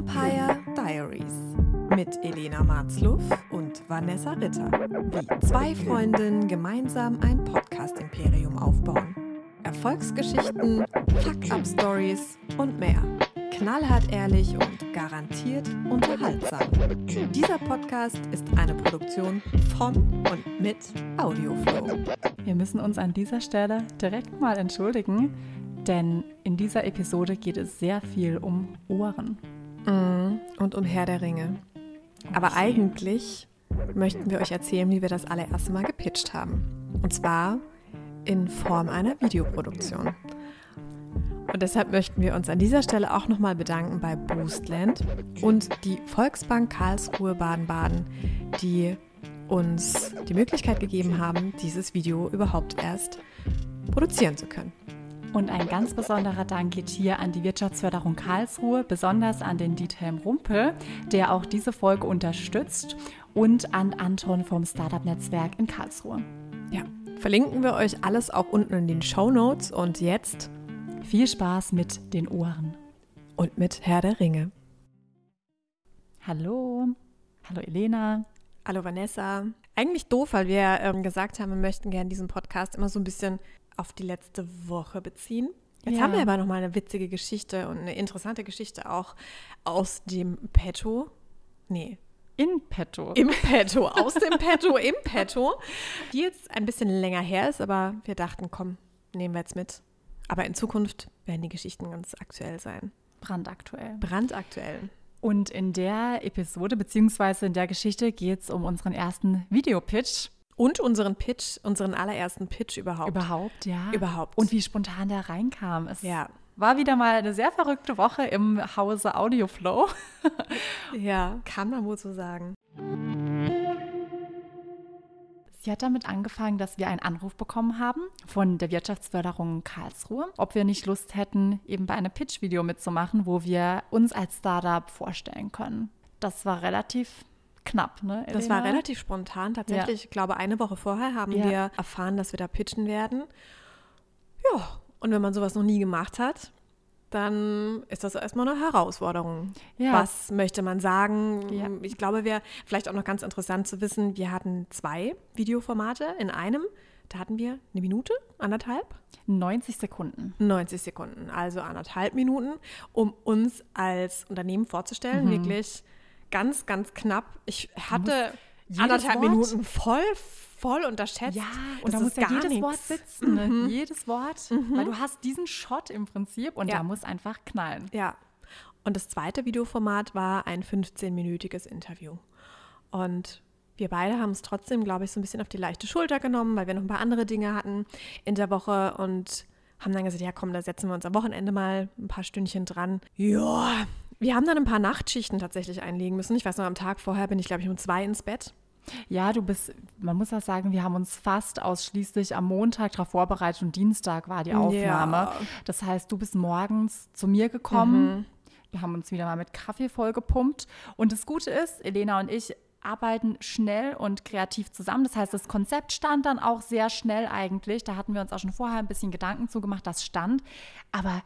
Vampire Diaries mit Elena Marzluff und Vanessa Ritter. Wie zwei Freundinnen gemeinsam ein Podcast-Imperium aufbauen. Erfolgsgeschichten, Fuck-Up-Stories und mehr. Knallhart ehrlich und garantiert unterhaltsam. Dieser Podcast ist eine Produktion von und mit Audioflow. Wir müssen uns an dieser Stelle direkt mal entschuldigen, denn in dieser Episode geht es sehr viel um Ohren. Mm, und um Herr der Ringe. Aber eigentlich möchten wir euch erzählen, wie wir das allererste Mal gepitcht haben. Und zwar in Form einer Videoproduktion. Und deshalb möchten wir uns an dieser Stelle auch nochmal bedanken bei Boostland und die Volksbank Karlsruhe Baden-Baden, die uns die Möglichkeit gegeben haben, dieses Video überhaupt erst produzieren zu können. Und ein ganz besonderer Dank geht hier an die Wirtschaftsförderung Karlsruhe, besonders an den Diethelm Rumpel, der auch diese Folge unterstützt, und an Anton vom Startup-Netzwerk in Karlsruhe. Ja, verlinken wir euch alles auch unten in den Show Notes und jetzt Viel Spaß mit den Ohren. und mit Herr der Ringe. Hallo. Hallo Elena. Hallo Vanessa. Eigentlich doof, weil wir ähm, gesagt haben, wir möchten gerne diesen Podcast immer so ein bisschen auf die letzte Woche beziehen. Jetzt Ja. haben wir aber nochmal eine witzige Geschichte und eine interessante Geschichte auch aus dem Petto. Nee, In petto. im Petto, aus dem Petto, im Petto, die jetzt ein bisschen länger her ist, aber wir dachten, komm, nehmen wir jetzt mit. Aber in Zukunft werden die Geschichten ganz aktuell sein. Brandaktuell. Brandaktuell. Und in der Episode beziehungsweise in der Geschichte geht es um unseren ersten Videopitch. Und unseren Pitch, unseren allerersten Pitch überhaupt. Überhaupt, ja. Überhaupt. Und wie spontan der reinkam. Es Ja. war wieder mal eine sehr verrückte Woche im Hause Audioflow. Ja, kann man wohl so sagen. Sie hat damit angefangen, dass wir einen Anruf bekommen haben von der Wirtschaftsförderung Karlsruhe, ob wir nicht Lust hätten, eben bei einem Pitch-Video mitzumachen, wo wir uns als Startup vorstellen können. Das war relativ knapp, ne? Das Elena? war relativ spontan. Tatsächlich, ich glaube, eine Woche vorher haben Ja. wir erfahren, dass wir da pitchen werden. Ja, und wenn man sowas noch nie gemacht hat, dann ist das erstmal eine Herausforderung. Ja. Was möchte man sagen? Ja. Ich glaube, wäre vielleicht auch noch ganz interessant zu wissen, wir hatten zwei Videoformate in einem. Da hatten wir eine Minute, anderthalb, 90 Sekunden. 90 Sekunden, also anderthalb Minuten, um uns als Unternehmen vorzustellen. Mhm. Wirklich ganz, ganz knapp. Ich hatte anderthalb Wort- Minuten voll, voll unterschätzt. Ja, und da muss ja jedes nichts. Wort sitzen. Ne? Jedes Wort. Weil du hast diesen Shot im Prinzip und Ja. der muss einfach knallen. Ja. Und das zweite Videoformat war ein 15-minütiges Interview. Und wir beide haben es trotzdem, glaube ich, so ein bisschen auf die leichte Schulter genommen, weil wir noch ein paar andere Dinge hatten in der Woche und haben dann gesagt, ja komm, da setzen wir uns am Wochenende mal ein paar Stündchen dran. Ja, wir haben dann ein paar Nachtschichten tatsächlich einlegen müssen. Ich weiß noch, am Tag vorher bin ich, glaube ich, um zwei ins Bett. Ja, du bist, man muss auch sagen, wir haben uns fast ausschließlich am Montag darauf vorbereitet und Dienstag war die Aufnahme. Ja. Das heißt, du bist morgens zu mir gekommen. Wir haben uns wieder mal mit Kaffee vollgepumpt. Und das Gute ist, Elena und ich arbeiten schnell und kreativ zusammen. Das heißt, das Konzept stand dann auch sehr schnell eigentlich. Da hatten wir uns auch schon vorher ein bisschen Gedanken zugemacht, das stand. Aber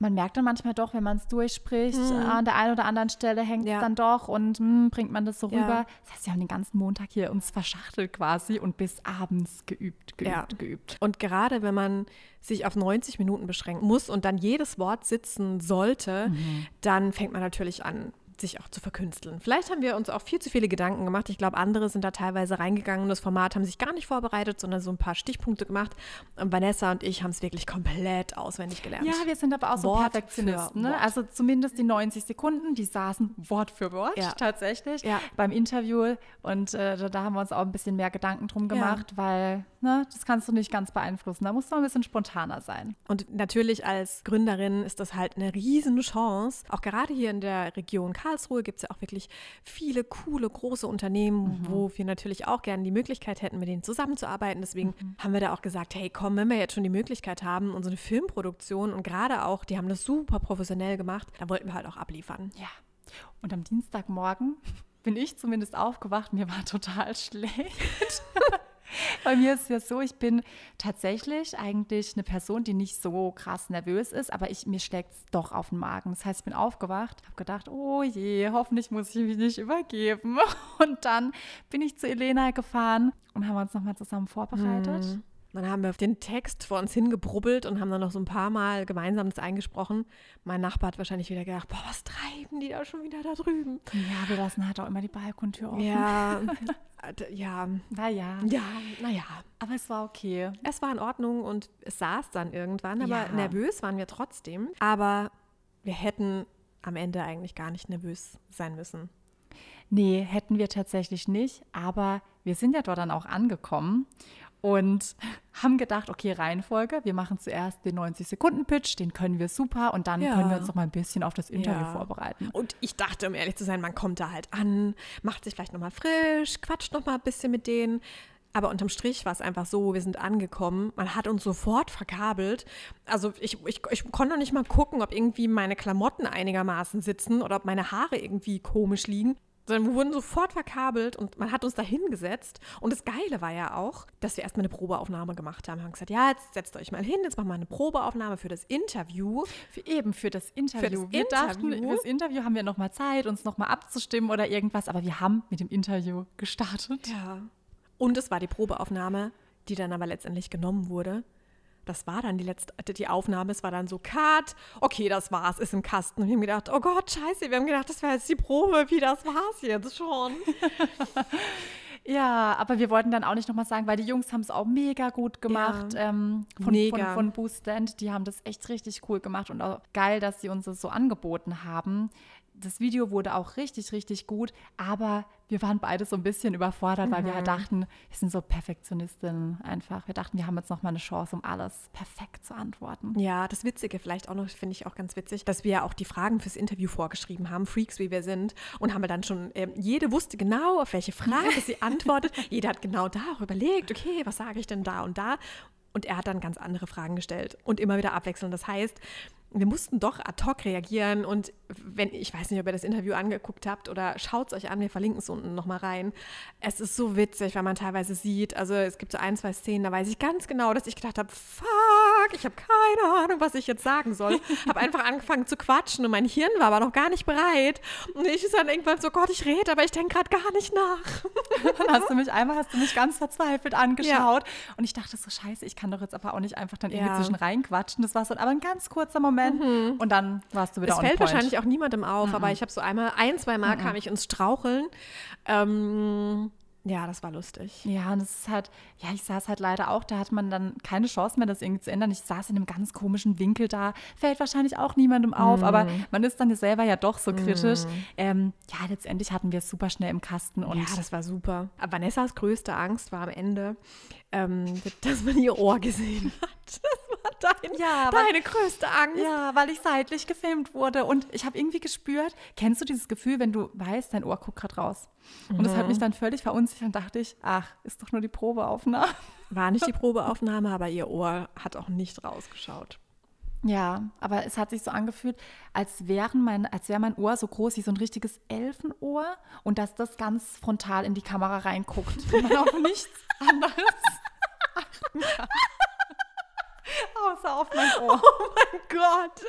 man merkt dann manchmal doch, wenn man es durchspricht, an der einen oder anderen Stelle hängt es Ja. dann doch und hm, bringt man das so Ja. rüber. Das heißt, wir haben den ganzen Montag hier uns verschachtelt quasi und bis abends geübt, geübt, Ja. geübt. Und gerade wenn man sich auf 90 Minuten beschränken muss und dann jedes Wort sitzen sollte, dann fängt man natürlich an, sich auch zu verkünsteln. Vielleicht haben wir uns auch viel zu viele Gedanken gemacht. Ich glaube, andere sind da teilweise reingegangen und das Format haben sich gar nicht vorbereitet, sondern so ein paar Stichpunkte gemacht. Und Vanessa und ich haben es wirklich komplett auswendig gelernt. Ja, wir sind aber auch so Wort Perfektionisten. Ne? Also zumindest die 90 Sekunden, die saßen Wort für Wort Ja. tatsächlich Ja. beim Interview. Und äh, da, haben wir uns auch ein bisschen mehr Gedanken drum Ja. gemacht, weil ne, das kannst du nicht ganz beeinflussen. Da musst du ein bisschen spontaner sein. Und natürlich als Gründerin ist das halt eine riesen Chance. Auch gerade hier in der Region Karlsruhe gibt es ja auch wirklich viele coole, große Unternehmen, wo wir natürlich auch gerne die Möglichkeit hätten, mit denen zusammenzuarbeiten. Deswegen haben wir da auch gesagt, hey, komm, wenn wir jetzt schon die Möglichkeit haben, unsere Filmproduktion und gerade auch, die haben das super professionell gemacht, da wollten wir halt auch abliefern. Ja. Und am Dienstagmorgen bin ich zumindest aufgewacht. Mir war total schlecht. Bei mir ist es ja so, ich bin tatsächlich eigentlich eine Person, die nicht so krass nervös ist, aber ich, mir schlägt es doch auf den Magen. Das heißt, ich bin aufgewacht, habe gedacht, oh je, hoffentlich muss ich mich nicht übergeben. Und dann bin ich zu Elena gefahren und haben uns nochmal zusammen vorbereitet. Mhm. Dann haben wir den Text vor uns hingebrubbelt und haben dann noch so ein paar Mal gemeinsam das eingesprochen. Mein Nachbar hat wahrscheinlich wieder gedacht, boah, was treiben die da schon wieder da drüben? Ja, wir lassen halt auch immer die Balkontür offen. Ja, ja. Naja. Ja, naja. Aber es war okay. Es war in Ordnung und es saß dann irgendwann, aber ja. nervös waren wir trotzdem. Aber wir hätten am Ende eigentlich gar nicht nervös sein müssen. Nee, hätten wir tatsächlich nicht. Aber wir sind ja dort dann auch angekommen und haben gedacht, okay, Reihenfolge, wir machen zuerst den 90-Sekunden-Pitch, den können wir super und dann ja. können wir uns noch mal ein bisschen auf das Interview ja. vorbereiten. Und ich dachte, um ehrlich zu sein, man kommt da halt an, macht sich vielleicht noch mal frisch, quatscht noch mal ein bisschen mit denen. Aber unterm Strich war es einfach so, wir sind angekommen, man hat uns sofort verkabelt. Also ich, ich, ich konnte noch nicht mal gucken, ob irgendwie meine Klamotten einigermaßen sitzen oder ob meine Haare irgendwie komisch liegen sondern wir wurden sofort verkabelt und man hat uns da hingesetzt. Und das Geile war ja auch, dass wir erstmal eine Probeaufnahme gemacht haben. Wir haben gesagt, ja, jetzt setzt euch mal hin, jetzt machen wir eine Probeaufnahme für das Interview. Für eben, für das Interview. Für das wir Interview. dachten, für das Interview haben wir nochmal Zeit, uns nochmal abzustimmen oder irgendwas. Aber wir haben mit dem Interview gestartet. Ja. Und es war die Probeaufnahme, die dann aber letztendlich genommen wurde das war dann die letzte, die Aufnahme, es war dann so, Cut, okay, das war's, ist im Kasten. Und wir haben gedacht, oh Gott, scheiße, wir haben gedacht, das wäre jetzt die Probe, wie das war's jetzt schon. ja, aber wir wollten dann auch nicht nochmal sagen, weil die Jungs haben es auch mega gut gemacht ja, ähm, von, mega. von, von Boost Stand. Die haben das echt richtig cool gemacht und auch geil, dass sie uns das so angeboten haben das Video wurde auch richtig, richtig gut, aber wir waren beide so ein bisschen überfordert, weil mhm. wir halt dachten, wir sind so Perfektionistinnen einfach. Wir dachten, wir haben jetzt noch mal eine Chance, um alles perfekt zu antworten. Ja, das Witzige vielleicht auch noch, finde ich auch ganz witzig, dass wir ja auch die Fragen fürs Interview vorgeschrieben haben, Freaks wie wir sind, und haben wir dann schon, äh, jede wusste genau, auf welche Frage sie antwortet. Jeder hat genau da auch überlegt, okay, was sage ich denn da und da? Und er hat dann ganz andere Fragen gestellt und immer wieder abwechselnd. Das heißt, wir mussten doch ad hoc reagieren und wenn, ich weiß nicht, ob ihr das Interview angeguckt habt oder schaut es euch an, wir verlinken es unten nochmal rein. Es ist so witzig, weil man teilweise sieht, also es gibt so ein, zwei Szenen, da weiß ich ganz genau, dass ich gedacht habe, fuck, ich habe keine Ahnung, was ich jetzt sagen soll. habe einfach angefangen zu quatschen und mein Hirn war aber noch gar nicht bereit. Und ich ist dann irgendwann so, Gott, ich rede, aber ich denke gerade gar nicht nach. dann hast du mich einmal, hast du mich ganz verzweifelt angeschaut ja. und ich dachte so, scheiße, ich kann doch jetzt aber auch nicht einfach dann irgendwie ja. zwischen reinquatschen. Das war so aber ein ganz kurzer Moment mhm. und dann warst du wieder Es fällt point. wahrscheinlich auch niemandem auf, mhm. aber ich habe so einmal, ein, zwei Mal mhm. kam ich ins Straucheln. Ähm, ja, das war lustig. Ja, und es ist halt, ja, ich saß halt leider auch, da hat man dann keine Chance mehr, das irgendwie zu ändern. Ich saß in einem ganz komischen Winkel da, fällt wahrscheinlich auch niemandem auf, mm. aber man ist dann selber ja doch so kritisch. Mm. Ähm, ja, letztendlich hatten wir es super schnell im Kasten. Und ja, das war super. Aber Vanessas größte Angst war am Ende, ähm, dass man ihr Ohr gesehen hat. War dein, ja, deine größte Angst. Ja, weil ich seitlich gefilmt wurde. Und ich habe irgendwie gespürt, kennst du dieses Gefühl, wenn du weißt, dein Ohr guckt gerade raus? Und das hat mhm. mich dann völlig verunsichert und dachte ich, ach, ist doch nur die Probeaufnahme. War nicht die Probeaufnahme, aber ihr Ohr hat auch nicht rausgeschaut. Ja, aber es hat sich so angefühlt, als, wären mein, als wäre mein Ohr so groß wie so ein richtiges Elfenohr und dass das ganz frontal in die Kamera reinguckt und man auf nichts anderes achten kann. Außer auf mein Ohr. Oh mein Gott.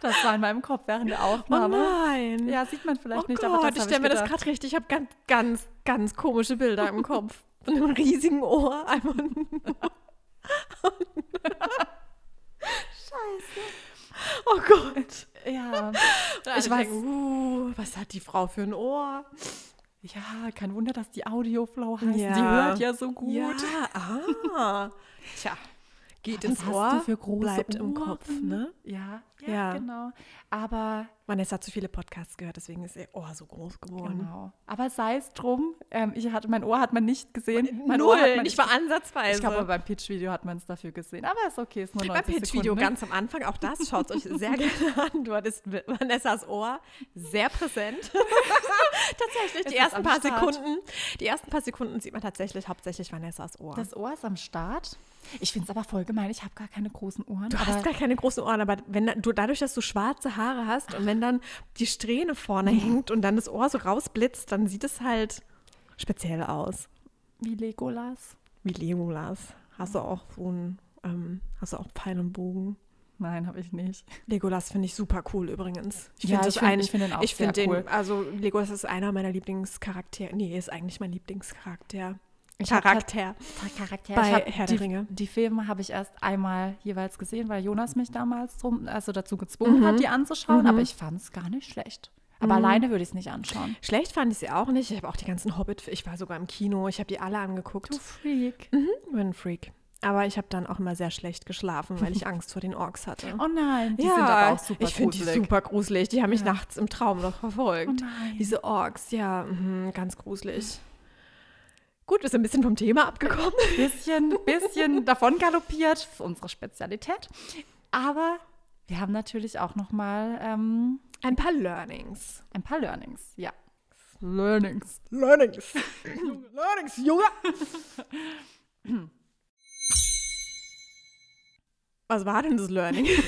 Das war in meinem Kopf während der Aufnahme. Oh nein. Ja, sieht man vielleicht oh nicht, Gott, aber das ich stelle mir das gerade richtig. Ich habe ganz, ganz, ganz komische Bilder im Kopf. Von einem riesigen Ohr. Einfach Scheiße. Oh Gott. Ja. Ich weiß, uh, was hat die Frau für ein Ohr? Ja, kein Wunder, dass die Audioflow heißt. Ja. Die hört ja so gut. Ja, ah. Tja geht ins Ohr, bleibt Ohren? im Kopf, ne? Ja, ja, ja, genau. Aber Vanessa hat zu viele Podcasts gehört, deswegen ist ihr Ohr so groß geworden. Genau. Aber sei es drum, ähm, ich hatte, mein Ohr hat man nicht gesehen. Mein Null, Ohr hat man, nicht mal ansatzweise. Ich glaube, beim Pitch-Video hat man es dafür gesehen. Aber ist okay, ist nur 90 Beim Pitch-Video ne? ganz am Anfang, auch das schaut euch sehr gerne an. Du hattest Vanessas Ohr sehr präsent. tatsächlich, die ersten paar Sekunden. Die ersten paar Sekunden sieht man tatsächlich hauptsächlich Vanessas Ohr. Das Ohr ist am Start. Ich finde es aber voll gemein, ich habe gar keine großen Ohren. Du hast gar keine großen Ohren, aber wenn du dadurch, dass du schwarze Haare hast und wenn dann die Strähne vorne hängt und dann das Ohr so rausblitzt, dann sieht es halt speziell aus. Wie Legolas. wie Legolas. Hast du auch so ein, ähm, hast du auch Pfeil und Bogen? Nein, habe ich nicht. Legolas finde ich super cool übrigens. Ich ja, find ich finde find den auch ich sehr find cool. Den, also Legolas ist einer meiner Lieblingscharaktere. Nee, ist eigentlich mein Lieblingscharakter. Ich hab Charakter Charakter. bei ich hab Herr die, der Ringe. Die Filme habe ich erst einmal jeweils gesehen, weil Jonas mich damals drum, also dazu gezwungen hat, die anzuschauen. Mhm. Aber ich fand es gar nicht schlecht. Aber Mhm. alleine würde ich es nicht anschauen. Schlecht fand ich sie auch nicht. Ich habe auch die ganzen Hobbit, ich war sogar im Kino, ich habe die alle angeguckt. Freak. Ich bin ein Freak. Aber ich habe dann auch immer sehr schlecht geschlafen, weil ich Angst vor den Orks hatte. Oh nein, die ja, sind aber auch super ich finde die super gruselig. Die haben mich Ja. nachts im Traum noch verfolgt. Oh. Diese Orks, ja, mhm, ganz gruselig. Gut, wir sind ein bisschen vom Thema abgekommen. bisschen, bisschen davon galoppiert, unsere Spezialität. Aber wir haben natürlich auch noch mal ähm, Ein paar Learnings. ein paar Learnings. Ja. Learnings. Learnings. Learnings, Junge. Was war denn das Learning?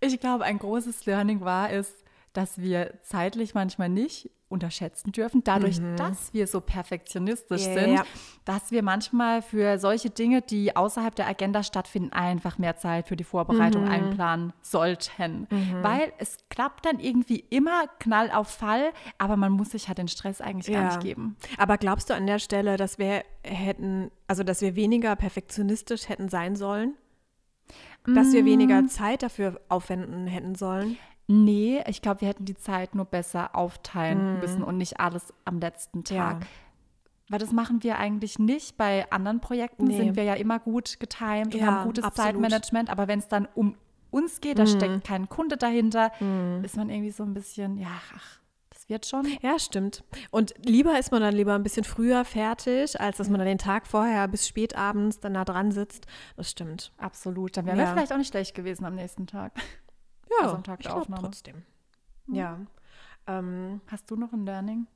Ich glaube, ein großes Learning war es, dass wir zeitlich manchmal nicht unterschätzen dürfen, dadurch, dass wir so perfektionistisch Ja, sind, ja. dass wir manchmal für solche Dinge, die außerhalb der Agenda stattfinden, einfach mehr Zeit für die Vorbereitung einplanen sollten. Weil es klappt dann irgendwie immer Knall auf Fall, aber man muss sich halt den Stress eigentlich gar nicht geben. Aber glaubst du an der Stelle, dass wir hätten, also dass wir weniger perfektionistisch hätten sein sollen? Dass wir weniger Zeit dafür aufwenden hätten sollen? Nee, ich glaube, wir hätten die Zeit nur besser aufteilen müssen und nicht alles am letzten Tag. Ja. Weil das machen wir eigentlich nicht. Bei anderen Projekten Nee. sind wir ja immer gut getimed und Ja, haben gutes absolut. Zeitmanagement. Aber wenn es dann um uns geht, da Mhm. steckt kein Kunde dahinter, ist man irgendwie so ein bisschen, ja, ach, das wird schon. Ja, stimmt. Und lieber ist man dann lieber ein bisschen früher fertig, als dass man dann den Tag vorher bis spät abends dann da dran sitzt. Das stimmt. Absolut. Dann wären Ja. wir vielleicht auch nicht schlecht gewesen am nächsten Tag. Ja, Also am Tag ich der Aufnahme. trotzdem. Ja. Ähm, Hast du noch ein Learning?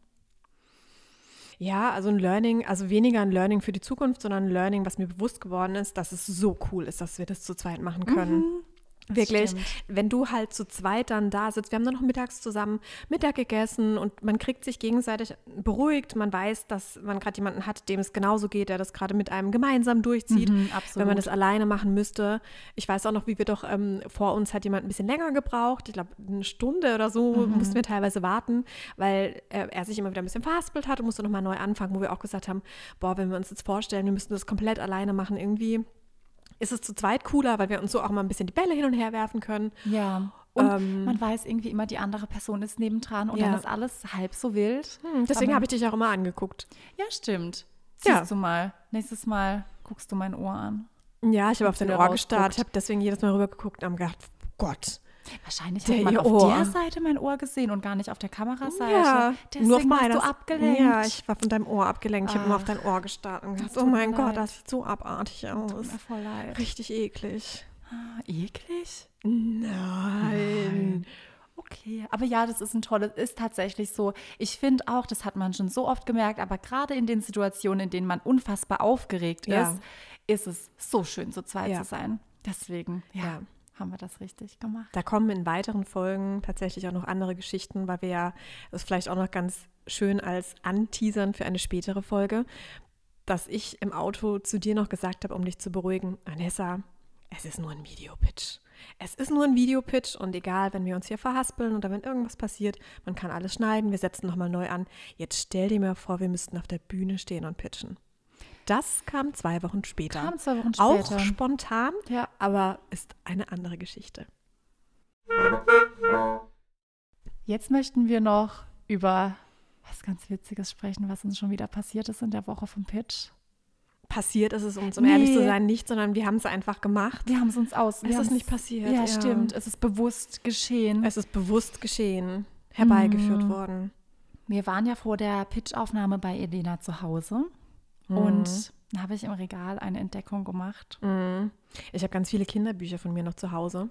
ja, also ein Learning, also weniger ein Learning für die Zukunft, sondern ein Learning, was mir bewusst geworden ist, dass es so cool ist, dass wir das zu zweit machen können. Wirklich, stimmt. wenn du halt zu zweit dann da sitzt, wir haben dann noch mittags zusammen Mittag gegessen und man kriegt sich gegenseitig beruhigt, man weiß, dass man gerade jemanden hat, dem es genauso geht, der das gerade mit einem gemeinsam durchzieht, Mhm, wenn man das alleine machen müsste. Ich weiß auch noch, wie wir doch, ähm, vor uns hat jemand ein bisschen länger gebraucht, ich glaube eine Stunde oder so Mhm. mussten wir teilweise warten, weil äh, er sich immer wieder ein bisschen verhaspelt hat und musste nochmal neu anfangen, wo wir auch gesagt haben, boah, wenn wir uns jetzt vorstellen, wir müssten das komplett alleine machen, irgendwie ist es zu zweit cooler, weil wir uns so auch mal ein bisschen die Bälle hin und her werfen können. Ja. Und Ähm, man weiß irgendwie immer, die andere Person ist nebendran und Ja. dann ist alles halb so wild. Hm, deswegen habe ich dich auch immer angeguckt. Ja, stimmt. Siehst Ja. du mal. Nächstes Mal guckst du mein Ohr an. Ja, ich habe auf dein Ohr gestarrt. Ich habe deswegen jedes Mal rüber geguckt und habe gedacht, Gott. Wahrscheinlich Der hat man auf Ohr. der Seite mein Ohr gesehen und gar nicht auf der Kameraseite. Ja, Deswegen nur auf warst meiner. du abgelenkt. Ja, ich war von deinem Ohr abgelenkt. Ich habe immer auf dein Ohr gestarrt und gedacht, tut oh mein mir Gott, leid. das sieht so abartig aus. Tut mir voll leid. Richtig eklig. Ah, eklig? Nein. Okay, aber ja, das ist ein tolles, ist tatsächlich so. Ich finde auch, das hat man schon so oft gemerkt, aber gerade in den Situationen, in denen man unfassbar aufgeregt Ja. ist, ist es so schön, zu zweit Ja. zu sein. Deswegen, ja, Ja. Haben wir das richtig gemacht. Da kommen in weiteren Folgen tatsächlich auch noch andere Geschichten, weil wir ja das vielleicht auch noch ganz schön als Anteasern für eine spätere Folge, dass ich im Auto zu dir noch gesagt habe, um dich zu beruhigen, Vanessa, es ist nur ein Videopitch. Es ist nur ein Videopitch und egal, wenn wir uns hier verhaspeln oder wenn irgendwas passiert, man kann alles schneiden, wir setzen nochmal neu an. Jetzt stell dir mal vor, wir müssten auf der Bühne stehen und pitchen. Das kam zwei Wochen später. Kam zwei Wochen Auch später. spontan, Ja. aber ist eine andere Geschichte. Jetzt möchten wir noch über was ganz Witziges sprechen, was uns schon wieder passiert ist in der Woche vom Pitch. passiert ist es uns, um Nee. ehrlich zu sein, nicht, sondern wir haben es einfach gemacht. Wir haben es uns aus. Es ist nicht passiert, Ja, ja. stimmt. Es ist bewusst geschehen. Es ist bewusst geschehen, herbeigeführt Mhm. worden. Wir waren ja vor der Pitch-Aufnahme bei Elena zu Hause Mhm. und da habe ich im Regal eine Entdeckung gemacht. Mhm. Ich habe ganz viele Kinderbücher von mir noch zu Hause.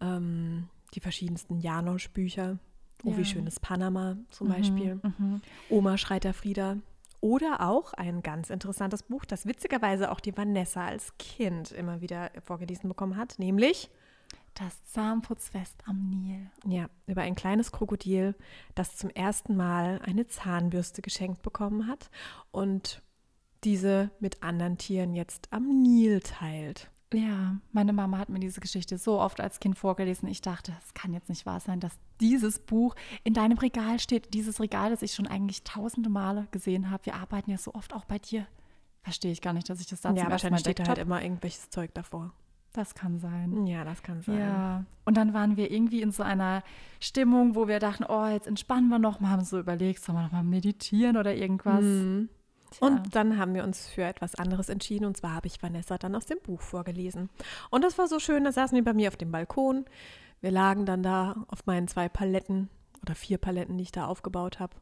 Ähm, die verschiedensten Janosch-Bücher. Oh, Ja. wie schön ist Panama zum Beispiel. Mhm. Oma schreit der Frieda. Oder auch ein ganz interessantes Buch, das witzigerweise auch die Vanessa als Kind immer wieder vorgelesen bekommen hat, nämlich Das Zahnputzfest am Nil. Ja, über ein kleines Krokodil, das zum ersten Mal eine Zahnbürste geschenkt bekommen hat. Und diese mit anderen Tieren jetzt am Nil teilt. Ja, meine Mama hat mir diese Geschichte so oft als Kind vorgelesen. Ich dachte, es kann jetzt nicht wahr sein, dass dieses Buch in deinem Regal steht. Dieses Regal, das ich schon eigentlich tausende Male gesehen habe. Wir arbeiten ja so oft auch bei dir. Verstehe ich gar nicht, dass ich das da Ja, zum ersten Mal wahrscheinlich steht da halt immer irgendwelches Zeug davor. Das kann sein. Ja, das kann sein. Ja, und dann waren wir irgendwie in so einer Stimmung, wo wir dachten, oh, jetzt entspannen wir noch mal, haben so überlegt, sollen wir noch mal meditieren oder irgendwas. Mhm. Tja. Und dann haben wir uns für etwas anderes entschieden. Und zwar habe ich Vanessa dann aus dem Buch vorgelesen. Und das war so schön, da saßen wir bei mir auf dem Balkon. Wir lagen dann da auf meinen zwei Paletten oder vier Paletten, die ich da aufgebaut habe,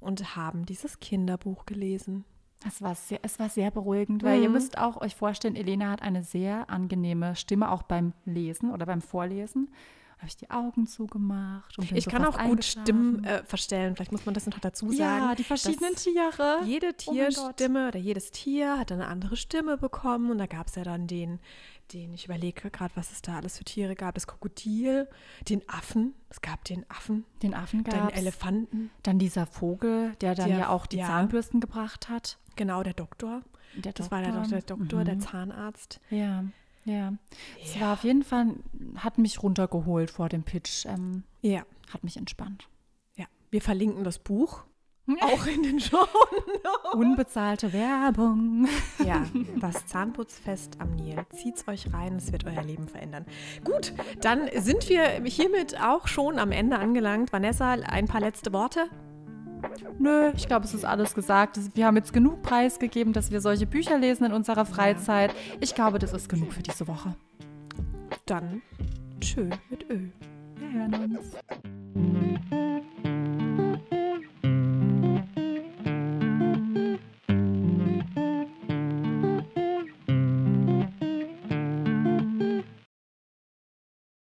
und haben dieses Kinderbuch gelesen. Es war sehr, es war sehr beruhigend, weil Mhm. ihr müsst auch euch vorstellen, Elena hat eine sehr angenehme Stimme, auch beim Lesen oder beim Vorlesen. Habe ich die Augen zugemacht. Und bin Ich so kann auch gut. Stimmen äh, verstellen. Vielleicht muss man das noch dazu sagen. Ja, die verschiedenen Tiere. Jede Oh. Tierstimme oder jedes Tier hat eine andere Stimme bekommen. Und da gab es ja dann den, den, ich überlege gerade, was es da alles für Tiere gab. Das Krokodil, den Affen. Es gab den Affen, Den Affen den gab Elefanten. Dann dieser Vogel, der dann Der- ja auch die ja. Zahnbürsten gebracht hat. Genau, der Doktor. Der Das war der, der Doktor, Mhm. der Zahnarzt. Ja, ja. Es war auf jeden Fall, hat mich runtergeholt vor dem Pitch, ähm, Ja, hat mich entspannt. ja. Wir verlinken das Buch auch in den Show. Unbezahlte Werbung. Ja, das Zahnputzfest am Nil. Zieht's euch rein, es wird euer Leben verändern. Gut, dann sind wir hiermit auch schon am Ende angelangt. Vanessa, ein paar letzte Worte. Nö, ich glaube, es ist alles gesagt. Es- Wir haben jetzt genug preisgegeben, dass wir solche Bücher lesen in unserer Freizeit. Ich glaube, das ist genug für diese Woche. Dann tschö mit Ö. Wir hören uns.